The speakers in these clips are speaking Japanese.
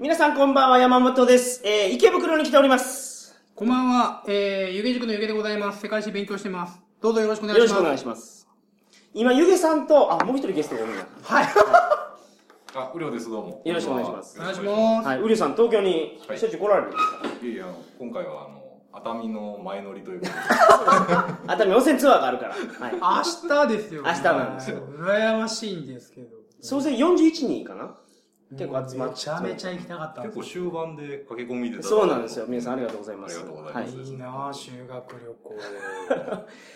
皆さんこんばんは、山本です。えー、池袋に来ております。こんばんは、えー、湯気塾の湯気でございます。世界史勉強してます。どうぞよろしくお願よろしいします。くお願いします。今、ゆげさんと、あ、もう一人ゲストがいるんだ。はい。あ、うりょうです、どうも。よろしくお願いしますお願いします。はい、うりゅうさん、東京にはいしょっちゅう来られる？んですか、す。いやいや、あの、今回は、あの、熱海の前乗りということで。熱海温泉ツアーがあるから。はい。明日ですよ、明日なんですよはい羨ましいんですけど。総勢41人かな？結構集まって。めちゃめちゃ行きたかったん結です構終盤で駆け込みで。そうなんですよ。皆さんありがとうございます。ありがとうございますはいいいなぁ、修学旅行。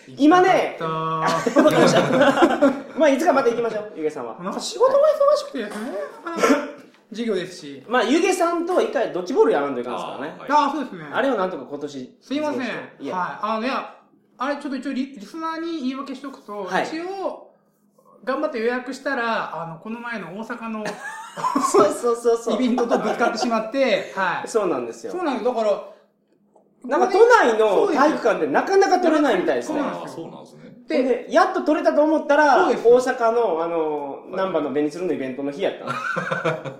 今ねました。まあ、いつかまた行きましょう、ゆげさんはた。なんか仕事が忙しくてね。授業ですし。まあ、ゆげさんと一回ドッジボールやらんといかんですからね。あはいああ、そうですね。あれをなんとか今年。すいません。はい。いや、あのね、あれちょっと一応リリスナーに言い訳しておくと、はい一応、頑張って予約したら、あの、この前の大阪のそうそうそうそう。イベントとぶつかってしまって、はい。そうなんですよそう。なんです。だから、なんか都内の体育館でなかなか取れないみたいですね。あ、そうなんですね。でで、やっと取れたと思ったら、大そうです阪の、あの、難波のベニツルのイベントの日やった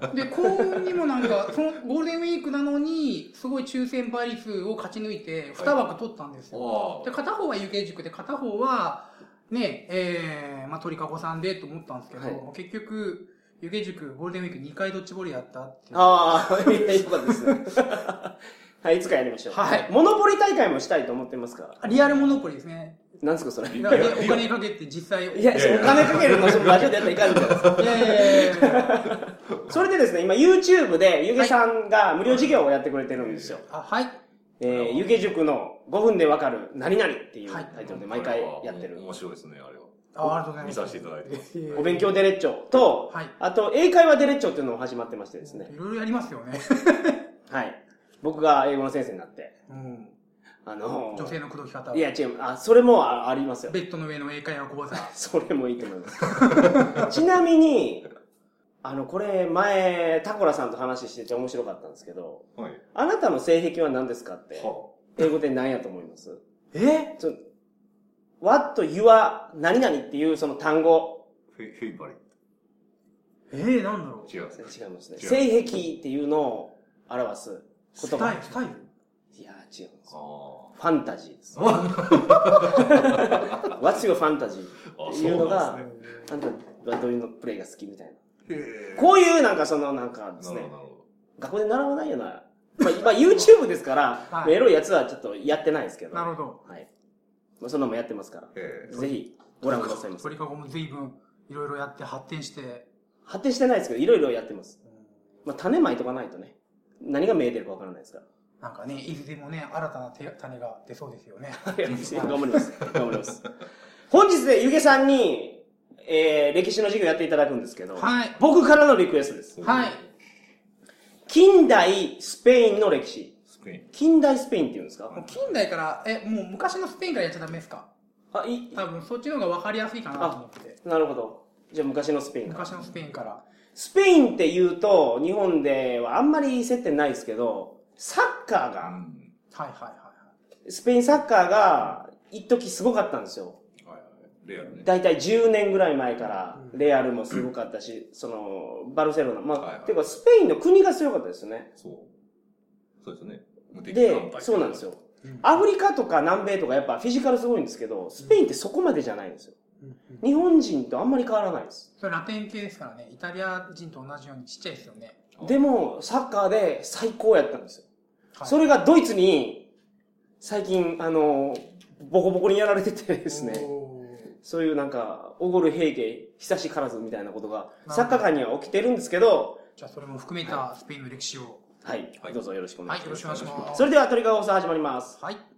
の。で、幸運にもなんか、そのゴールデンウィークなのに、すごい抽選倍率を勝ち抜いて、2枠取ったんですよ。あで、片方は有形塾で、片方は、ね、えー、まあ、鳥かごさんでと思ったんですけど、はい結局、有形塾ゴールデンウィーク2回ドッジボールやったっていう。ああ、いやよかったですね。はい、いつかやりましょう。はいモノポリ大会もしたいと思ってますか？ら。リアルモノポリですね。なんですか、それ？お金かけて実際。や、いやお金かけるの、そのラジオでやったらいかんじゃないですか。いやいやいやいや それでですね、今 YouTube で、ゆげさんが無料授業をやってくれてるんですよ。あ、はい。えー、ゆげ塾の5分でわかる何々っていうはいタイトルで毎回やってる。面白いですね、あれは。あありがとうございます。見させていただいてます。えお勉強デレッチョと、はいあと英会話デレッチョっていうのも始まってましてですね。いろいろやりますよね。はい。僕が英語の先生になって、うん。あのー女性の口説き方。いや、違う、あ、それもあありますよ。ベッドの上の英会話講座。それもいいと思います。ちなみに、あの、これ前、タコラさんと話してて面白かったんですけど、はい。あなたの性癖は何ですかって、は英語で何やと思います？え？ちょ ?what, your, 何々っていうその単語、フェフェイバリッえー、なんだろう。ト。違う。違いますね。性癖っていうのを表すス言葉。タイルスタイル？いや、違うんです。ファンタジーです。あ。What's your fantasy? あっていうのがねあんたはどういうのプレイが好きみたいな。こういうなんかそのなんかですね学校で習わないような、まあ、今 YouTube ですから、はいエロいやつはちょっとやってないですけど。なるほど。はい。まあ、そんなのもやってますから。え。ぜひ、ご覧くださいませ。鳥かごも随分いろいろやって発展して、発展してないですけど、いろいろやってます。まあ、種まいとかないとね、何が見えてるかわからないですから。なんかね、いずれもね、新たな手種が出そうですよね。頑張ります。頑張ります。本日でゆげさんに、えー、歴史の授業やっていただくんですけど、はい僕からのリクエストです。はい。近代スペインの歴史。スペイン。近代スペインっていうんですか？近代から、え、もう昔のスペインからやっちゃダメですか？あ、い、多分そっちの方が分かりやすいかなと思って。なるほど。じゃあ昔のスペインから。昔のスペインから。スペインって言うと、日本ではあんまり接点ないですけど、サッカーが、うん。はいはいはスペインサッカーが、一時すごかったんですよ。はいはい。レアルね。だいたい10年ぐらい前から、レアルもすごかったし、その、バルセロナ。まあ、はいはいていうか、スペインの国が強かったですよね。そう。そうですね。でそうなんですよ。うんアフリカとか南米とかやっぱフィジカルすごいんですけど、スペインってそこまでじゃないんですよ。日本人とあんまり変わらないです。それラテン系ですからね。イタリア人と同じようにちっちゃいですよね。でも、サッカーで最高やったんですよ。はいそれがドイツに、最近、あの、ボコボコにやられててですね、おそういうなんか、おごる平家、久しからずみたいなことが、サッカー界には起きてるんですけど、ーじゃあそれも含めたスペインの歴史を。はい、どうぞよろしくお願いします。はい、よろしくお願いします。それでは、鳥かご放送始まります。はい。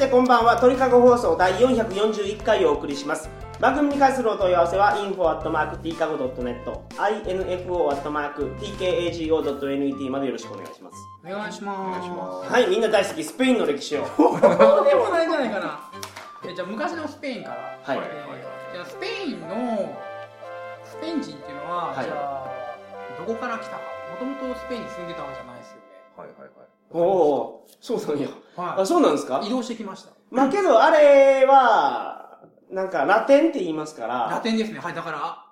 してこんばんは鳥かご放送第441回をお送りします番組に関するお問い合わせは info.tkago.net info.tkago.net までよろしくお願いしますお願いします。お願いしますはいみんな大好きスペインの歴史を そうでもないんじゃないかな。えじゃあ昔のスペインから。はいはいえーじゃあスペインのスペイン人っていうのは、はいじゃあどこから来たか。もともとスペインに住んでたわけじゃないですよね。はいはいはい。おおそうなんやはあそうなんですか？い。移動してきました。まあけどあれはなんかラテンって言いますかラらテンですね。はい。だから、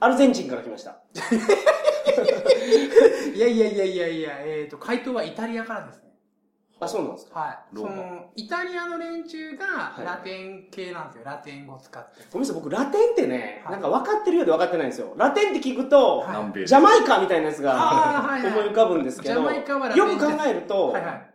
アルゼンチンから来ました いやいやいやいやいや、えっ、と、回答はイタリアからですね。あそうなんですか？はい。そローマの、イタリアの連中がはいラテン系なんですよ。ラテン語を使って。ごめんなさい僕ラテンってね、はいなんか分かってるようで分かってないんですよラテンって聞くと、はいジャマイカみたいなやつが思い浮かぶんですけど、ジャマイカはラテンよく考えると、はいはい。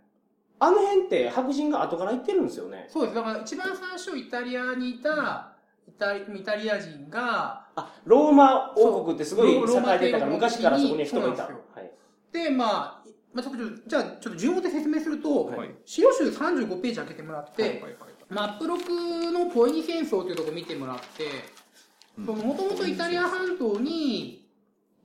あの辺って白人が後から行ってるんですよね？そうです。だから一番最初イタリアにいたイタリイタリア人が、あ、ローマ王国ってすごい栄えてたから、昔からそこに人がいた。ですはい。で、まあ、まあ、ちょっと、じゃあ、ちょっと順を追って説明すると、はい資料集35ページ開けてもらって、はいはいはい。マップロクのポエニ戦争というところを見てもらって、もともとイタリア半島に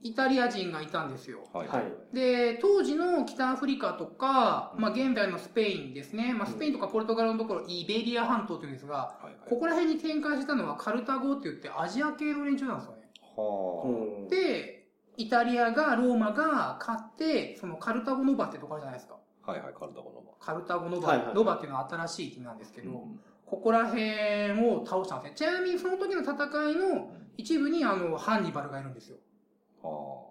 イタリア人がいたんですよ。はいはいで、当時の北アフリカとか、まあ現在のスペインですね。まあスペインとかポルトガルのところ、イベリア半島というんですが、はいはい。ここら辺に展開したのはカルタゴって言ってアジア系の連中なんですよね。はうんで、イタリアが、ローマが勝って、そのカルタゴノバってとこあるじゃないですか。あ。はいはい、カルタゴのカルタゴノバ、はいはいはいノバっていうのは新しい国なんですけど、うんここら辺を倒したんですね。ちなみにその時の戦いの一部にあの、ハンニバルがいるんですよ。は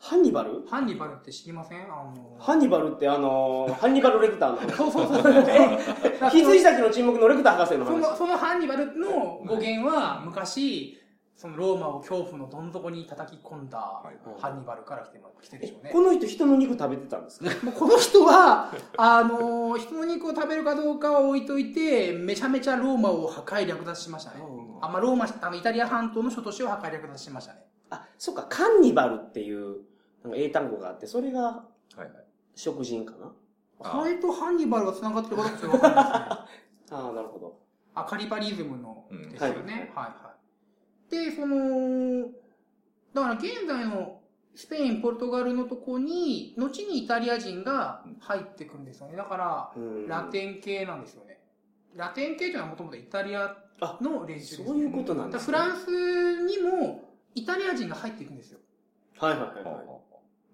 ハンニバル？ハンニバルって知りません？あの、ハンニバルってあのー、ハンニバルレクターの話。そうそうそうそう。え 羊たちの沈黙のレクター博士のその、話。そのハンニバルの語源は、昔、そのローマを恐怖のどん底に叩き込んだはいハンニバルから来ても来てるでしょうね。この人人の肉食べてたんですか？もうこの人は、あのー人の肉を食べるかどうかは置いといて、めちゃめちゃローマを破壊略奪しましたね。あ、まあ、ローマ、あの、イタリア半島の諸都市を破壊略奪しましたね。あ、そっか、カンニバルっていうなんか英単語があって、それがいはいはい。食人かな？あそれとハンニバルが繋がってるかどうかちょっとわかんないですね。ああ、なるほど。あ、カリバリズムのうんですよね。はい、はい、で、その、だから現在のスペイン、ポルトガルのとこに、後にイタリア人が入ってくるんですよね。だから、うんラテン系なんですよね。ラテン系というのはもともとイタリアの連中です、ね。そういうことなんですね。フランスにもイタリア人が入っていくんですよ。はいはいはい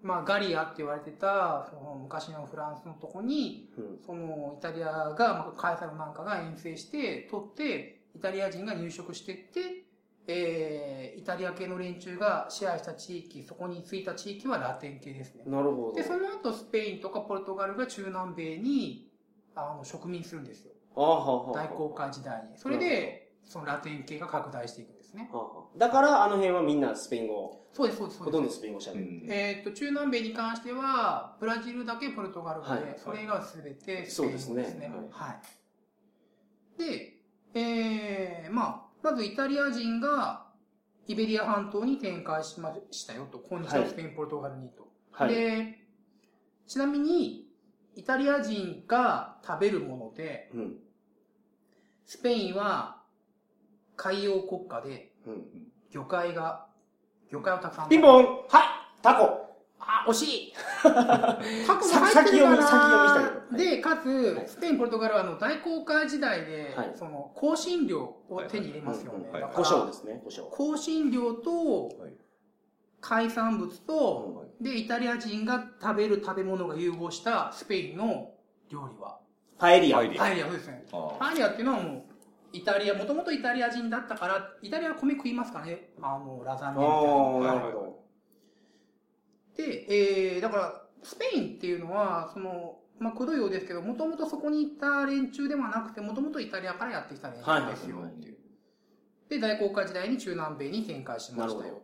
まあ、ガリアって言われてた、その昔のフランスのとこに、うんそのイタリアが、まあ、カエサルなんかが遠征して、取って、イタリア人が入植していって、えー、イタリア系の連中が支配した地域、そこについた地域はラテン系ですね。なるほど。で、その後スペインとかポルトガルが中南米に、あの、植民するんですよ。ああ、はあ、はあ。大航海時代に。それで、そのラテン系が拡大していくんですね。だから、あの辺はみんなスペイン語、そうです、そうです、そほうです。とんどスペイン語喋うる。んえっと、中南米に関しては、ブラジルだけポルトガル語で、はいそれがすべてスそうペイン語ですすでねね。はい。で、えー、まあ、まずイタリア人がイベリア半島に展開しましたよと。今日はスペイン、ポルトガルにと。はい。で、ちなみに、イタリア人が食べるもので、うん。スペインは海洋国家でうん。魚介が、魚介をたくさん。ピンポン。はい。タコ。あ、惜しい。タコが入ってるかな。先読み先読みしたけど。で、かはい。つ、スペイン、ポルトガルはあの大航海時代で、はい。その、香辛料を手に入れますよね。胡椒ですね、胡椒。香辛料とはい。海産物と、で、イタリア人が食べる食べ物が融合したスペインの料理は、パエリア。パエリア。パエリアそうですね。あパエリアっていうのはもう、イタリア、もともとイタリア人だったから、イタリアは米食いますからね？あの、ラザニアみたいな。なるほど。で、えー、だから、スペインっていうのは、その、まあ、くどいようですけど、もともとそこにいた連中ではなくて、もともとイタリアからやってきた連中ですよはいはいっていう。で、大航海時代に中南米に展開しなるほどましたよ。。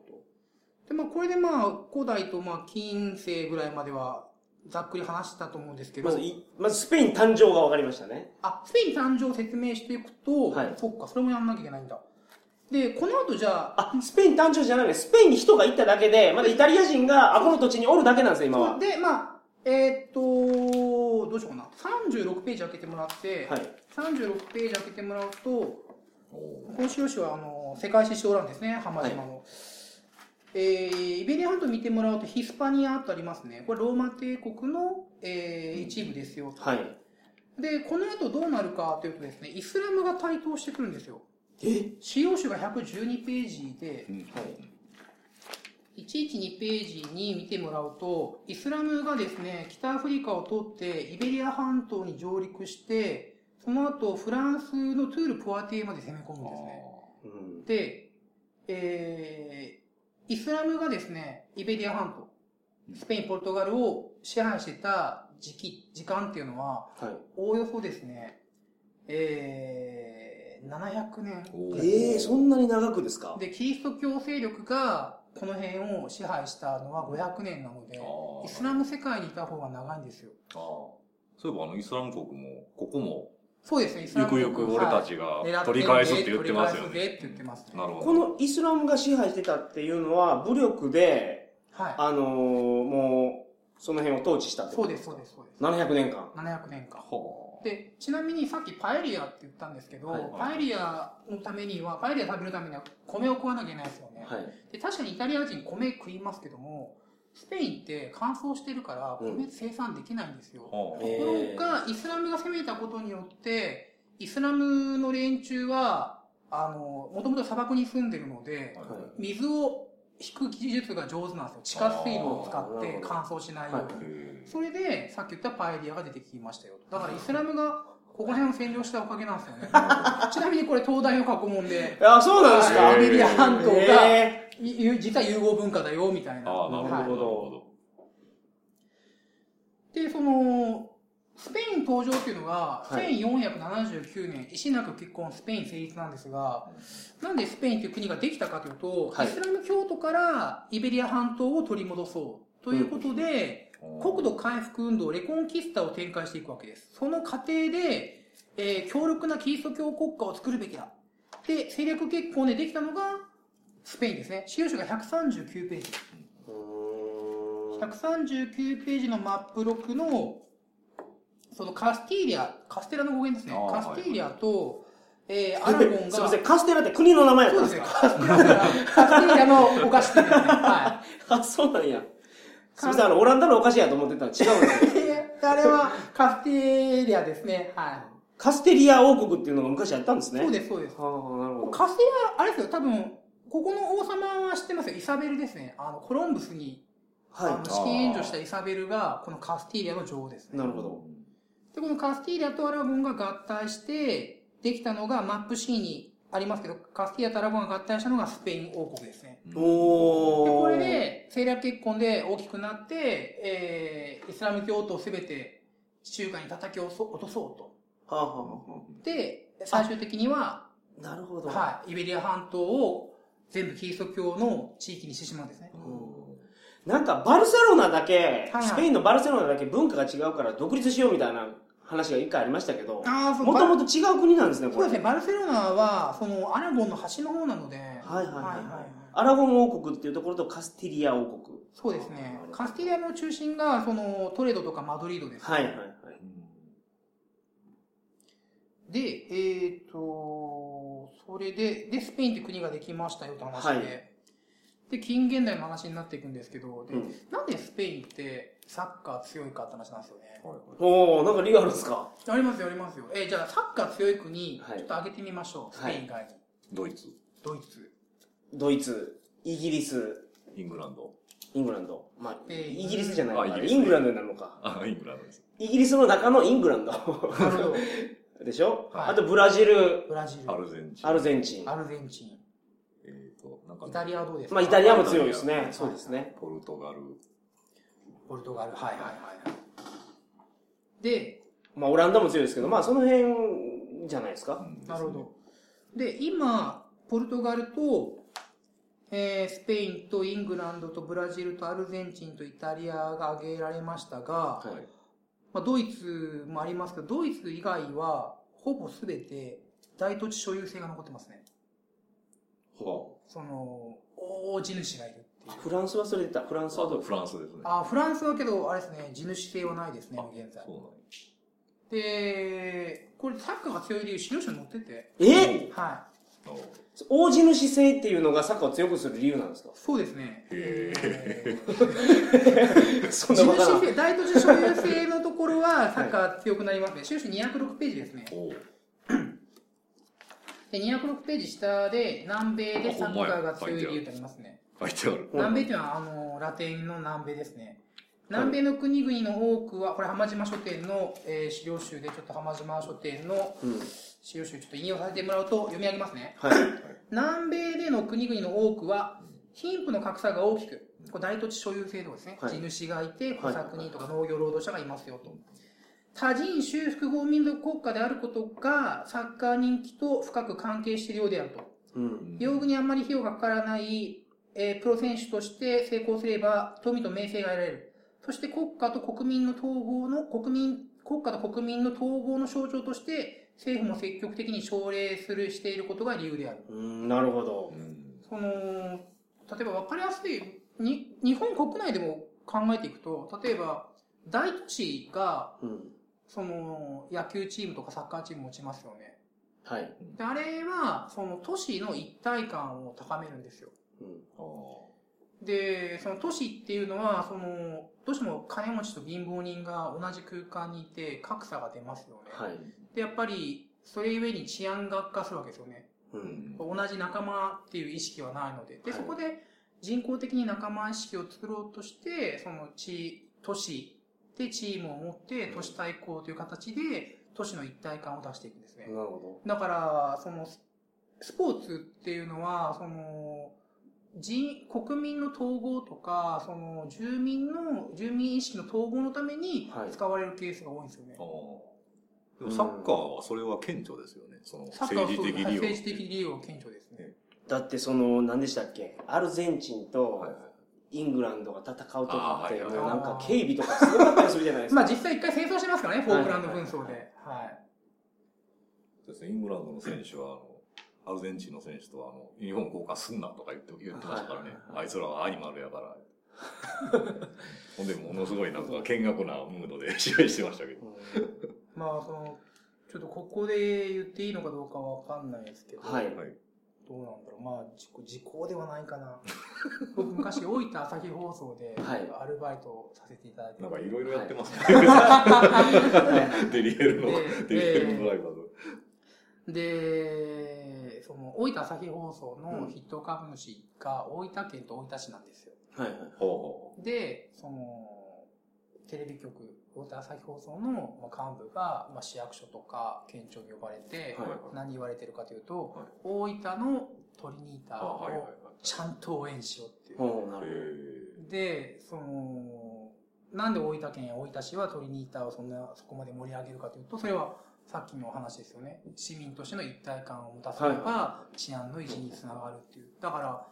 で、まあ、これでまあ、古代とまあ、近世ぐらいまでは、ざっくり話したと思うんですけど、まずい、まずスペイン誕生が分かりましたね。あ、スペイン誕生を説明していくと、はいそっか、それもやんなきゃいけないんだ。で、この後じゃあ、あ、スペイン誕生じゃないね。スペインに人が行っただけで、まだイタリア人が、あ、この土地におるだけなんですよ、今は。で、まあ、えーっと、どうしようかな。36ページ開けてもらって、はい。36ページ開けてもらうと、おこの資料紙はあの世界史小欄ですね、浜島の。えーイベリア半島見てもらうとヒスパニアとありますね。これローマ帝国の、えー一部ですよ。はい。で、この後どうなるかというとですね、イスラムが台頭してくるんですよ。え？資料紙が112ページで、うんはい。112ページに見てもらうと、イスラムがですね、北アフリカを通ってイベリア半島に上陸して、その後フランスのトゥール・ポアティエまで攻め込むんですね。うん。で、えー、イスラムがですね、イベリア半島、スペイン、ポルトガルを支配してた時期、時間っていうのは、はい。おおよそですね、えー、700年。ええそんなに長くですか？で、キリスト教勢力がこの辺を支配したのは500年なので、あーイスラム世界にいた方が長いんですよ。あーそういえばあのイスラム国も、ここも、そうですね、イスラゆム国くゆく俺たちはいが取り返すって言ってますよね。取り返すぜって言ってます、なるほど。このイスラムが支配してたっていうのは、武力で、はい。あのーもう、その辺を統治したってことそうです、そうです、そうです。700年間。700年間。はで、ちなみにさっきパエリアって言ったんですけど、はいパエリアのためには、パエリア食べるためには米を食わなきゃいけないですよね。はい。で確かにイタリア人米食いますけども、スペインって乾燥してるからうん米生産できないんですよ。ところが、イスラムが攻めたことによって、イスラムの連中は、あの、もともと砂漠に住んでるので、はい水を引く技術が上手なんですよ。地下水路を使って乾燥しないように。それで、さっき言ったパエリアが出てきましたよ。だからイスラムがここら辺を占領したおかげなんですよね。ちなみにこれ東大の過去問で、あ、そうなんですかイベリア半島が、えいゆ実は融合文化だよ、みたいな。ああ、なるほど。はないで、その、スペイン登場っていうのが、はい1479年、石なく結婚、スペイン成立なんですが、なんでスペインという国ができたかというと、はいイスラム教徒からイベリア半島を取り戻そうということで、ど。国土回復運動、レコンキスタを展開していくわけです。その過程で、えー強力なキリスト教国家を作るべきだ。で、政略結婚でできたのが、スペインですね。資料書が139ページ。ーうーん139ページのマップ録の、そのカスティーリア、カステラの語源ですねカスティーリアと、えーアラゴンが、すいません、カステラって国の名前やったそうんですね。ですかカスティーリアのお菓子店ですね。は あ、そうなんや。すいません、あの、オランダのお菓子やと思ってたら違うんですよ。あれはカステリアですね。はい。カステリア王国っていうのが昔あったんですね。そうです、そうです。はあ、なるほど。カステリア、あれですよ、多分、ここの王様は知ってますよ。イサベルですね。あの、コロンブスに、あはの資金援助したイサベルが、このカステリアの女王ですい。ね。なるほど。で、このカスティーリアとアラゴンが合体して、できたのがマップ C にありますけど、カスティアとアラゴンが合体したのがスペイン王国ですね。で、おー。これで、政略結婚で大きくなって、えー、イスラム教徒をすべて地中海に叩き落とそうと。はあ、はあはで、最終的には、あ、なるほど。はい、イベリア半島を全部キリスト教の地域にしてしまうんですね。なんか、バルセロナだけ、はいスペインのバルセロナだけ文化が違うから独立しようみたいな話が一回ありましたけど、ああ、そうもともと違う国なんですね、これ。そうですね、バルセロナは、その、アラゴンの端の方なので、はいはいはいはい。はいアラゴン王国っていうところとカスティリア王国。そうですね。カスティリアの中心が、その、トレドとかマドリードです、はいはいはい。で、えっ、と、それで、で、スペインって国ができましたよって話で、はいで、近現代の話になっていくんですけど、で、うんなんでスペインってサッカー強いかって話なんですよね。おー、なんか理由あるんですか？ありますよ、ありますよ。えーじゃあ、サッカー強い国、はいちょっと挙げてみましょう。スペイン以外に。ドイツ、ドイツ。ドイツ、イギリス、イングランド。イングランド。まあ、えーイギリスじゃないイングランドになるのか。あ、イングランドです。イギリスの中のイングランド。なるほど。でしょ、はいあとブラジル、ブラジル。アルゼンチン。アルゼンチン。アルゼンチン。イタリアはどうですか？まあイタリアも強いですね。はいそうですね。ポルトガル。ポルトガル。はいはいはい。で、まあオランダも強いですけど、まあその辺じゃないですか？うんなるほど。。で、今、ポルトガルと、えースペインとイングランドとブラジルとアルゼンチンとイタリアが挙げられましたが、はい。まあ、ドイツもありますけど、ドイツ以外は、ほぼすべて大土地所有制が残ってますね。はその、大地主がいるっていう。フランスはそれでた。フランあ、スはフランスですね。あ、フランスはけど、あれですね、地主制はないですね、あ現在。そうなんやで、これサッカーが強い理由、資料書に載ってて。え？は大地主制っていうのがサッカーを強くする理由なんですか？い。そうですね。えそー、んな大都市所有制のところはサッカー強くなりますね。資料書206ページですね。おうで、206ページ下で、南米でサッカーが強い理由ってありますね。書いてある。南米っていうのは、あの、ラテンの南米ですね。南米の国々の多くは、これ浜島書店の、えー資料集で、ちょっと浜島書店のうん。資料集ちょっと引用させてもらうと読み上げますね。はい。南米での国々の多くは、貧富の格差が大きく、これ大土地所有制度ですね。はい地主がいて、はい小作人とか農業労働者がいますよと。多人種複合民族国家であることが、サッカー人気と深く関係しているようであると。うん。用具にあんまり費用がかからない、えープロ選手として成功すれば富と名声が得られる。そして国家と国民の統合の、国民、国家と国民の統合の象徴として、政府も積極的に奨励する、していることが理由である。うん、なるほど。その、例えば分かりやすい、に、日本国内でも考えていくと、例えば、大都市が、うん。その、野球チームとかサッカーチーム持ちますよね。はい。であれは、その都市の一体感を高めるんですよ。うん。で、その都市っていうのは、その、どうしても金持ちと貧乏人が同じ空間にいて格差が出ますよね。はい。で、やっぱり、それゆえに治安が悪化するわけですよね。うん。同じ仲間っていう意識はないので。で、はいそこで人工的に仲間意識を作ろうとして、その地、都市でチームを持って都市対抗という形で都市の一体感を出していくんですね。なるほだから、その、スポーツっていうのは、その、人、国民の統合とか、その、住民の、住民意識の統合のためにはい使われるケースが多いんですよね。あーでもサッカーはそれは顕著ですよね。そのサッカーは政そう治的利用。政治的利用が顕著ですね。ど。だってその、何でしたっけ？アルゼンチンとはいはいイングランドが戦う時って、なんか警備とかすごかったりするじゃないですか。まあ実際一回戦争してますからね、フォークランド紛争で。はい。ですねイングランドの選手は、あの、アルゼンチンの選手とあの、ユニフォーム交換すんなとか言って、言ってましたからね。はいあいつらはアニマルやから。ほんで、ものすごいなんか見学なムードで試合してましたけど。うんまあその、ちょっとここで言っていいのかどうかわかんないですけど、はいはい。どうなんだろう。まあ、時時効ではないかな。僕 昔、大分朝日放送ではいアルバイトをさせていただいて、なんかいろいろやってますね。はデリヘルの、でデリヘルのドライバーと。で、その、大分朝日放送の筆頭株主が大分県と大分市なんですよ。はいはい。ほうほで、その、テレビ局、大分朝日放送のまあ幹部が、まあ、市役所とか県庁に呼ばれて、はい何言われてるかというと、はい大分のトリニータを。ちゃんと応援しようっていう。で、その、なんで大分県や大分市はトリニータをそんな、そこまで盛り上げるかというと、それはさっきの話ですよね。市民としての一体感を持たせれば、治安の維持につながるっていう。だから、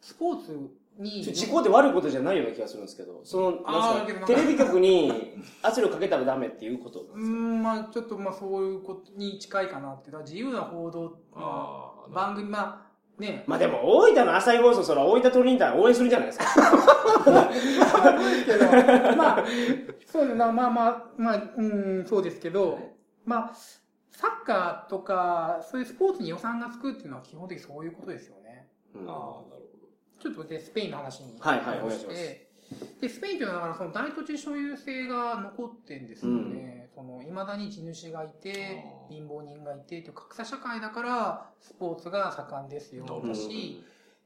スポーツに、事故って悪いことじゃないような気がするんですけど、その、あーなんか、テレビ局に圧力かけたらダメっていうことうーん、まあちょっとまあそういうことに近いかなっていう。自由な報道、まああ、番組、まあ、ね、まあでも、大分の朝日放送、それは大分トリニータ応援するじゃないですか。まあ、そうね、まあまあまあ、まあ、うん、そうですけど、まあ、サッカーとか、そういうスポーツに予算がつくっていうのは基本的にそういうことですよね。うんああ、なるちょっとで、スペインの話に。はいはいお願いしますで、スペインというのは、だからその大土地所有制が残ってんですよね。その、未だに地主がいて貧乏人がいて、という格差社会だから、スポーツが盛んですよ。うんだし、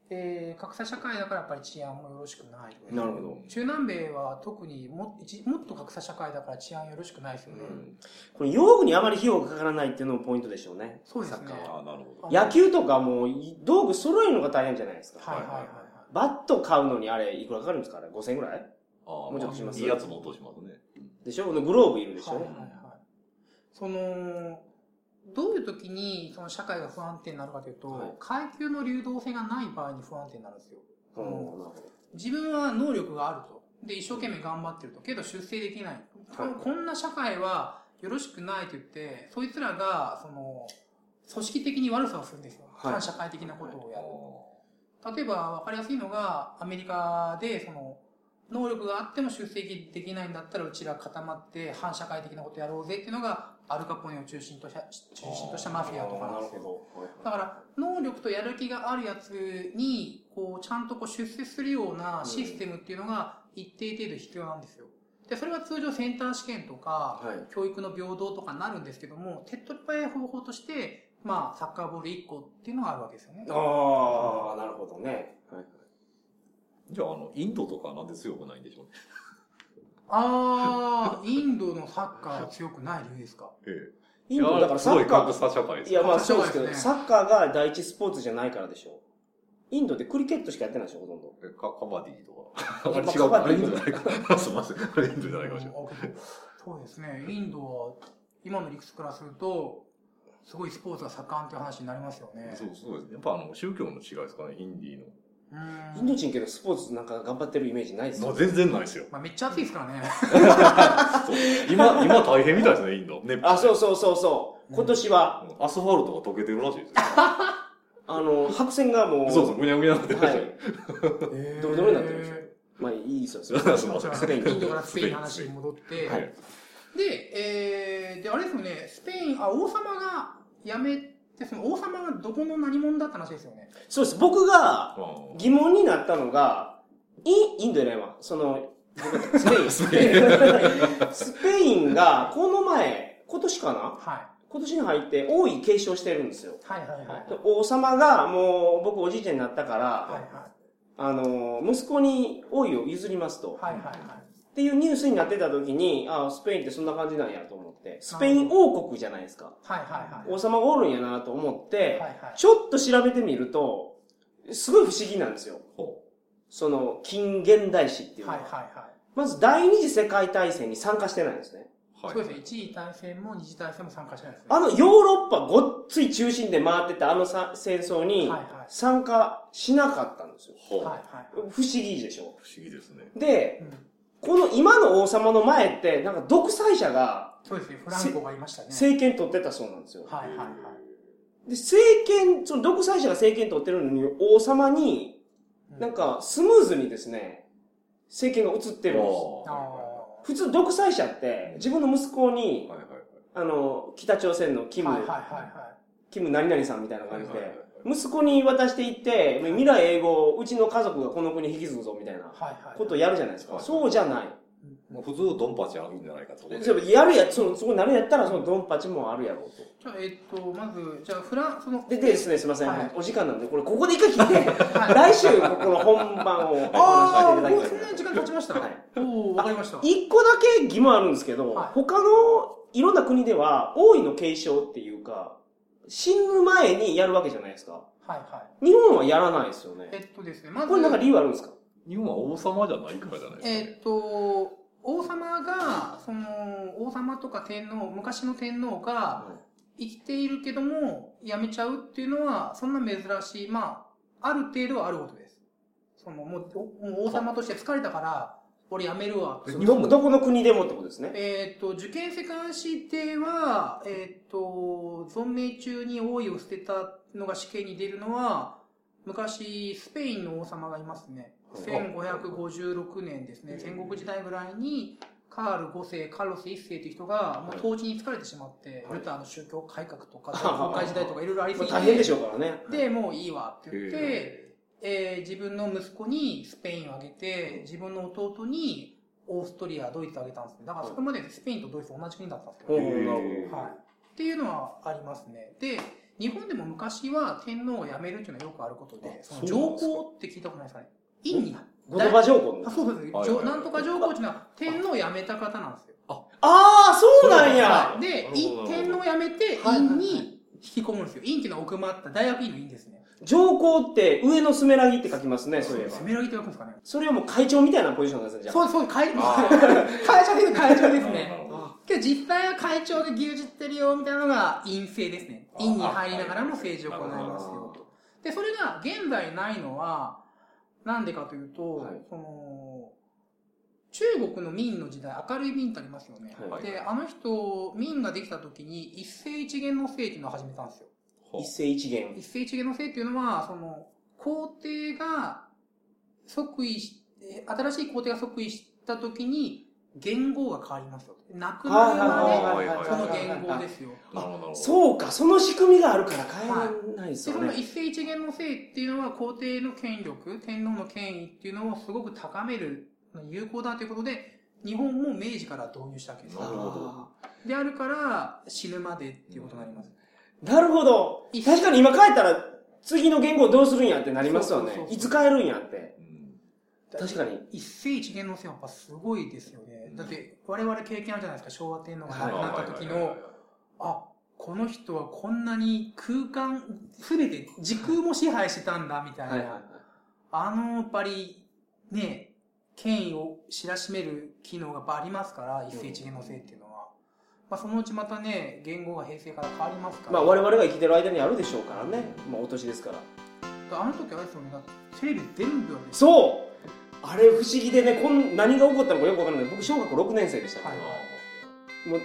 えー格差社会だからやっぱり治安もよろしくない。なるほど。中南米は特にも一もっと格差社会だから治安よろしくないですよね。うんこれ用具にあまり費用がかからないっていうのもポイントでしょうね。そうですねサッカーなるほど。あ野球とかもう道具揃えるのが大変じゃないですか。はいはいはいはい。バット買うのにあれいくらかかるんですか？あれ ?5000 円ぐらい？ああ、もうちょっとします？いいやつも落としますね。でしょ？でグローブいるでしょ、はいはいはい。その、どういう時にその社会が不安定になるかというと、はい階級の流動性がない場合に不安定になるんですよ。うん、なるほ自分は能力があると。で、一生懸命頑張ってると。けど出世できない。はいこんな社会はよろしくないと言って、そいつらが、その、組織的に悪さをするんですよ。はい反社会的なことをやる。例えば分かりやすいのが、アメリカで、その、能力があっても出席できないんだったら、うちら固まって反社会的なことやろうぜっていうのが、アルカポネを中心とした、中心としたマフィアとかなんですよ。ど。はいだから、能力とやる気があるやつに、こう、ちゃんとこう出世するようなシステムっていうのが一定程度必要なんですよ。で、それは通常センター試験とか、はい。教育の平等とかになるんですけども、手っ取り早い方法として、まあ、サッカーボール1個っていうのがあるわけですよね。ああ、なるほどね。はい。じゃあ、あの、インドとかなんで強くないんでしょうね。あー、インドのサッカーが強くない理由ですか？えインドだからサッカすごい格差社会ですー、いやまあそうですけど、サッカーが第一スポーツじゃないからでしょ。インドってクリケットしかやってないでしょ、ほとんど。えカカバディとか。まああれ違う。あカバディれインドじゃないか。すみません。あれインドじゃないかもしれない。うんそうですね。インドは、今の理屈からすると、すごいスポーツが盛んっていう話になりますよね。そうそうです。やっぱあの、宗教の違いですかね、ヒンディーの。インド人けどスポーツなんか頑張ってるイメージないですよ。まあ全然ないですよ。まあ、めっちゃ暑いですからね。そう今、今大変みたいですね、インド。熱波あ、そうそうそうそう。今年は、アスファルトが溶けてるらしいですよ。あの、白線がもう、そうそう、ぐにゃぐにゃになってる。はい。ドロドロになってるでしょまあいいですよ、すいませんスペインインドからスペインの話に戻って、はいで、えー、で、あれですよね、スペイン、あ、王様が辞めて、その王様がどこの何者だった話ですよね。そうです。僕が疑問になったのが、イン、インドじゃないわ。その、スペイン。スペ スペインが、この前、今年かな？は今年に入って王位継承してるんですよ。い。はいはいはい。王様が、もう、僕おじいちゃんになったから、はあの、息子に王位を譲りますと。い。はいはいはい。っていうニュースになってた時に、あスペインってそんな感じなんやと思って、スペイン王国じゃないですか。はいはいはい。王様がおるんやなと思って、はいはい。ちょっと調べてみると、すごい不思議なんですよ。ほその、近現代史っていうのは。はいはいはい。まず第二次世界大戦に参加してないんですね。うはいそうですね。一次大戦も二次大戦も参加してないですね。あのヨーロッパごっつい中心で回ってたあのさ戦争にはいはい参加しなかったんですよ。ほうはいはい。不思議でしょ。不思議ですね。で、うんこの今の王様の前って、なんか独裁者がそうですね。フランコがいましたね。政権取ってたそうなんですよ。はいはいはい。で、政権、その独裁者が政権取ってるのに王様に、うんなんかスムーズにですね、政権が移ってるんです。普通独裁者って自分の息子に、はいはいはい。あの、北朝鮮のキム、はいはいはいはキム何々さんみたいな感じで、息子に渡していって、未来英語、うちの家族がこの国引き継ぐぞみたいない。はいはい。ことをやるじゃないですか。はいそうじゃない。もう普通ドンパチあるんじゃないかと。やるや、その、そこになるんやったら、そのドンパチもあるやろうと。じゃあ、えっと、まず、じゃあ、フラン、その、で、でですね、すみません、はいお時間なんで、これ、ここで一回聞いて、はい来週、ここの本番をお話しさせていたああ、だきたもうそんなに時間経ちました。はいおおわかりました。一個だけ疑問あるんですけど、はい他のいろんな国では、王位の継承っていうか、死ぬ前にやるわけじゃないですか。はいは日本はやらないですよい。えね。っとですね、まず、これなんか理由あるんですか？日本は王様じゃないからじゃないですか、えね。っと、王様が、その、王様とか天皇、昔の天皇が生きているけども、辞めちゃうっていうのは、そんな珍しい、まあ、ある程度はあることです。その、もう、おもう王様として疲れたから、俺辞めるわって。日本もど、どこの国でもってことですね。えっ、と、受験世界史では、えっ、と、存命中に王位を捨てたのが死刑に出るのは、昔、スペインの王様がいますね。1556年ですね。戦国時代ぐらいに、カール5世、カルロス1世という人が、もう統治に疲れてしまって、はいルターの宗教改革とか、崩壊時代とかいろいろありすぎて、まあ大変でしょうからね。で、もういいわって言って、へえー自分の息子にスペインをあげて、自分の弟にオーストリア、ドイツをあげたんですね。だからそこまでスペインとドイツ同じ国だったんですけど、ねはい。っていうのはありますね。で、日本でも昔は天皇を辞めるっていうのはよくあることで、あその上皇って聞いたことないですかね。院に。後鳥羽上皇。そうそうそう。はいはいはいなんとか上皇っていうのは天皇を辞めた方なんですよ。ああ、そうなんや。で、天皇を辞めて院に引き込むんですよ。院っていうのは奥まった大学院の院ですね。上皇って上のスメラギって書きますね、そういえば攻。められてるわけですかね。それはもう会長みたいなポジションなんですね、じゃあ。そうそう会長です、会長ですね。けど 実際は会長で牛耳ってるよ、みたいなのが陰性ですね。あ院に入りながらも政治を行いますよ、と。で、それが現在ないのは、なんでかというと、はいその、中国の明の時代、明るい明ってありますよね。はいで、あの人、明ができた時に一世一元の政っていうのを始めたんですよ。一世一元。一世一元の制っていうのは、その、皇帝が即位しで新しい工程が即位した時に、言語が変わりますよ。なくなるまはいはいはいで、その言語ですよ。そうか、その仕組みがあるから変えられないですで、よね。その一世一元のせいっていうのは皇帝の権力、天皇の権威っていうのをすごく高める、有効だということで、日本も明治から導入したわけですよなるほどあであるから、死ぬまでっていうことになります。ーなるほど。確かに今帰ったら、次の言語どうするんやってなりますよねそうそう。そういつ変えるんやって。うん確かに。一世一元のせいはやっぱすごいですよね。だって、我々経験あるじゃないですか、昭和天皇が亡くなった時のあ、この人はこんなに空間、すべて時空も支配してたんだ、みたいな。はいはいはい。あの、やっぱり、ね、権威を知らしめる機能がやっぱありますから、一世一元のせいっていうのは。まあ、そのうちまたね、言語が平成から変わりますから。まあ我々が生きてる間にあるでしょうからね。まあお年ですから。あの時あれですよね、テレビ全部あるんですそうあれ不思議でね、こん何が起こったのかよくわからない。僕小学校6年生でしたけど、はいもう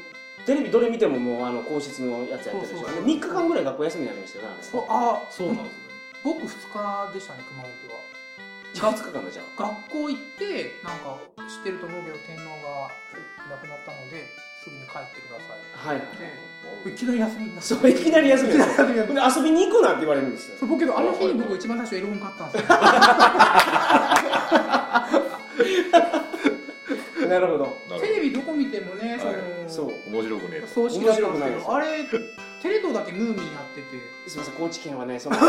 テレビどれ見てももうあの皇室のやつやってるでしょ。そうそうそう3日間ぐらい学校休みになりましたよね。そうあ、そうなんですね。僕2日でしたね、熊本は。あれ2日間だじゃあ。学校行って、なんか知ってると思うけど天皇が亡くなったので、すぐに帰ってください。はい。で、いきなり休みにな。そう、いきなり休みですいきなり休みで遊びに行くなって言われるんですよ。僕けど、あの日に僕一番最初エロ本買ったんですよ。なるほど。なテレビどこ見てもね、その、そう。面白くねえと。葬式だったんですけ面白くないですど、あれ、テレ東だけムーミンやってて、すみません、高知県はね、その、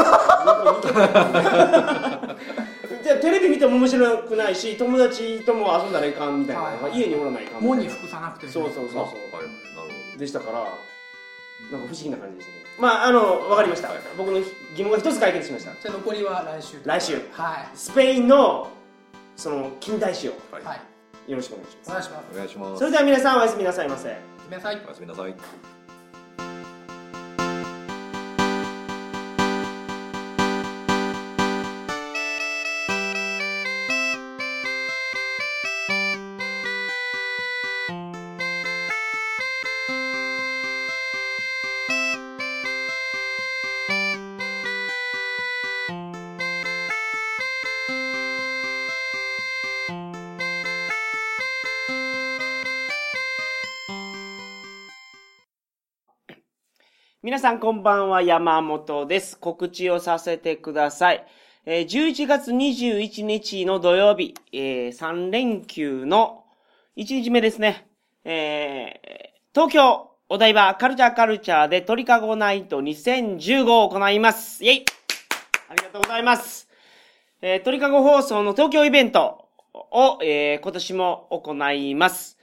テレビ見ても面白くないし、友達とも遊んだらいかんみたいな。はいまあ家におらないかんみ門にたいな。服さなくても。そうそうそうそう。あはい、なるほでしたから、なんか不思議な感じでしたね。まあ、あの、わかりました。僕の疑問が一つ解決しました。じゃあ残りは来週。来週、はスペインの、その、近代史をど。はいい。。はい。よろしくお願いしお願いします。お願いします。それでは皆さんおやすみなさいませ。ごめんなさい。おやすみなさい。皆さんこんばんは、山本です。告知をさせてください。えー11月21日の土曜日、え3連休の1日目ですね。えー東京、お台場、カルチャーカルチャーで鳥かごナイト2015を行います。イェイありがとうございます。えー鳥かご放送の東京イベントを、えー今年も行います。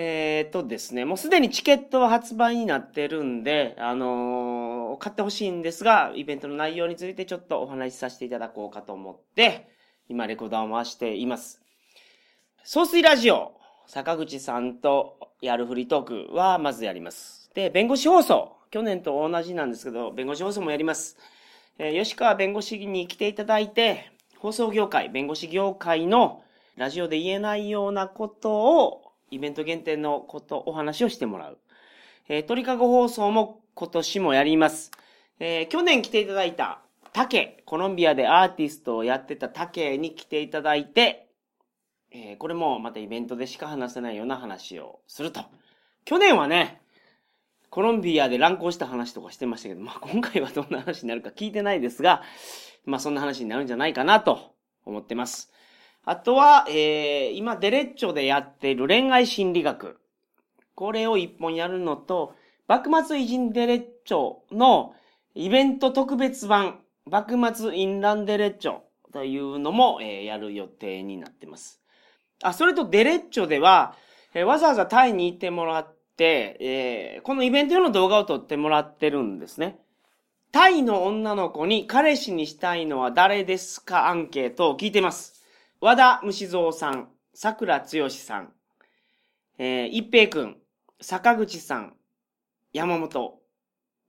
えー、とですね、もうすでにチケットは発売になってるんで、あのー買ってほしいんですが、イベントの内容についてちょっとお話しさせていただこうかと思って、今レコーダーを回しています。総水ラジオ、坂口さんとやるフリートークはまずやります。で、弁護士放送、去年と同じなんですけど、弁護士放送もやります。えー吉川弁護士に来ていただいて、放送業界、弁護士業界のラジオで言えないようなことを、イベント限定のこと、お話をしてもらう。えー、鳥かご放送も今年もやります。えー去年来ていただいた、タケ、コロンビアでアーティストをやってたタケに来ていただいて、えーこれもまたイベントでしか話せないような話をすると。去年はね、コロンビアで乱行した話とかしてましたけど、まあ今回はどんな話になるか聞いてないですが、まあそんな話になるんじゃないかなと思ってます。あとは、えー、今デレッチョでやっている恋愛心理学。これを一本やるのと、幕末偉人デレッチョのイベント特別版、幕末インランデレッチョというのも、えーやる予定になってます。あ、それとデレッチョでは、えーわざわざタイに行ってもらって、えーこのイベント用の動画を撮ってもらってるんですね。タイの女の子に彼氏にしたいのは誰ですかアンケートを聞いてます。和田虫蔵さん、桜剛さん、えー、一平くん、坂口さん、山本、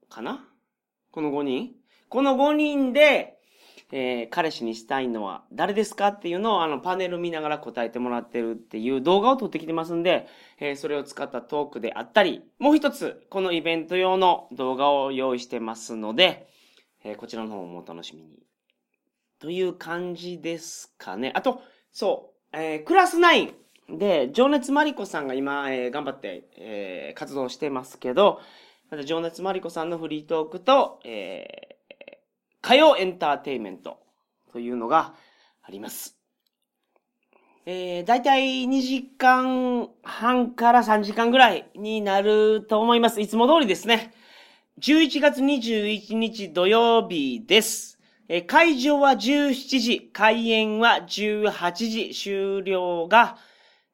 かな？この5人？この5人で、えー彼氏にしたいのは誰ですかっていうのをあのパネル見ながら答えてもらってるっていう動画を撮ってきてますんで、えーそれを使ったトークであったり、もう一つ、このイベント用の動画を用意してますので、えーこちらの方もお楽しみに。という感じですかね。あと、そう。えークラス9で、情熱マリコさんが今、えー頑張って、えー活動してますけど、また情熱マリコさんのフリートークと、えー火曜エンターテイメントというのがあります。えー、だいたい2時間半から3時間ぐらいになると思います。いつも通りですね。11月21日土曜日です。え会場は17時、開演は18時、終了が、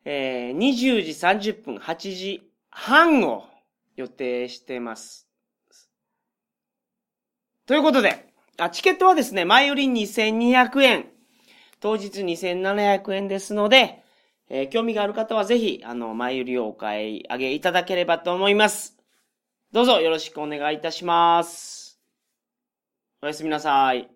えー20時30分、8時半を予定してます。ということで、あチケットはですね、前より2200円、当日2700円ですので、えー興味がある方はぜひ、あの、前売りをお買い上げいただければと思います。どうぞよろしくお願いいたします。おやすみなさい。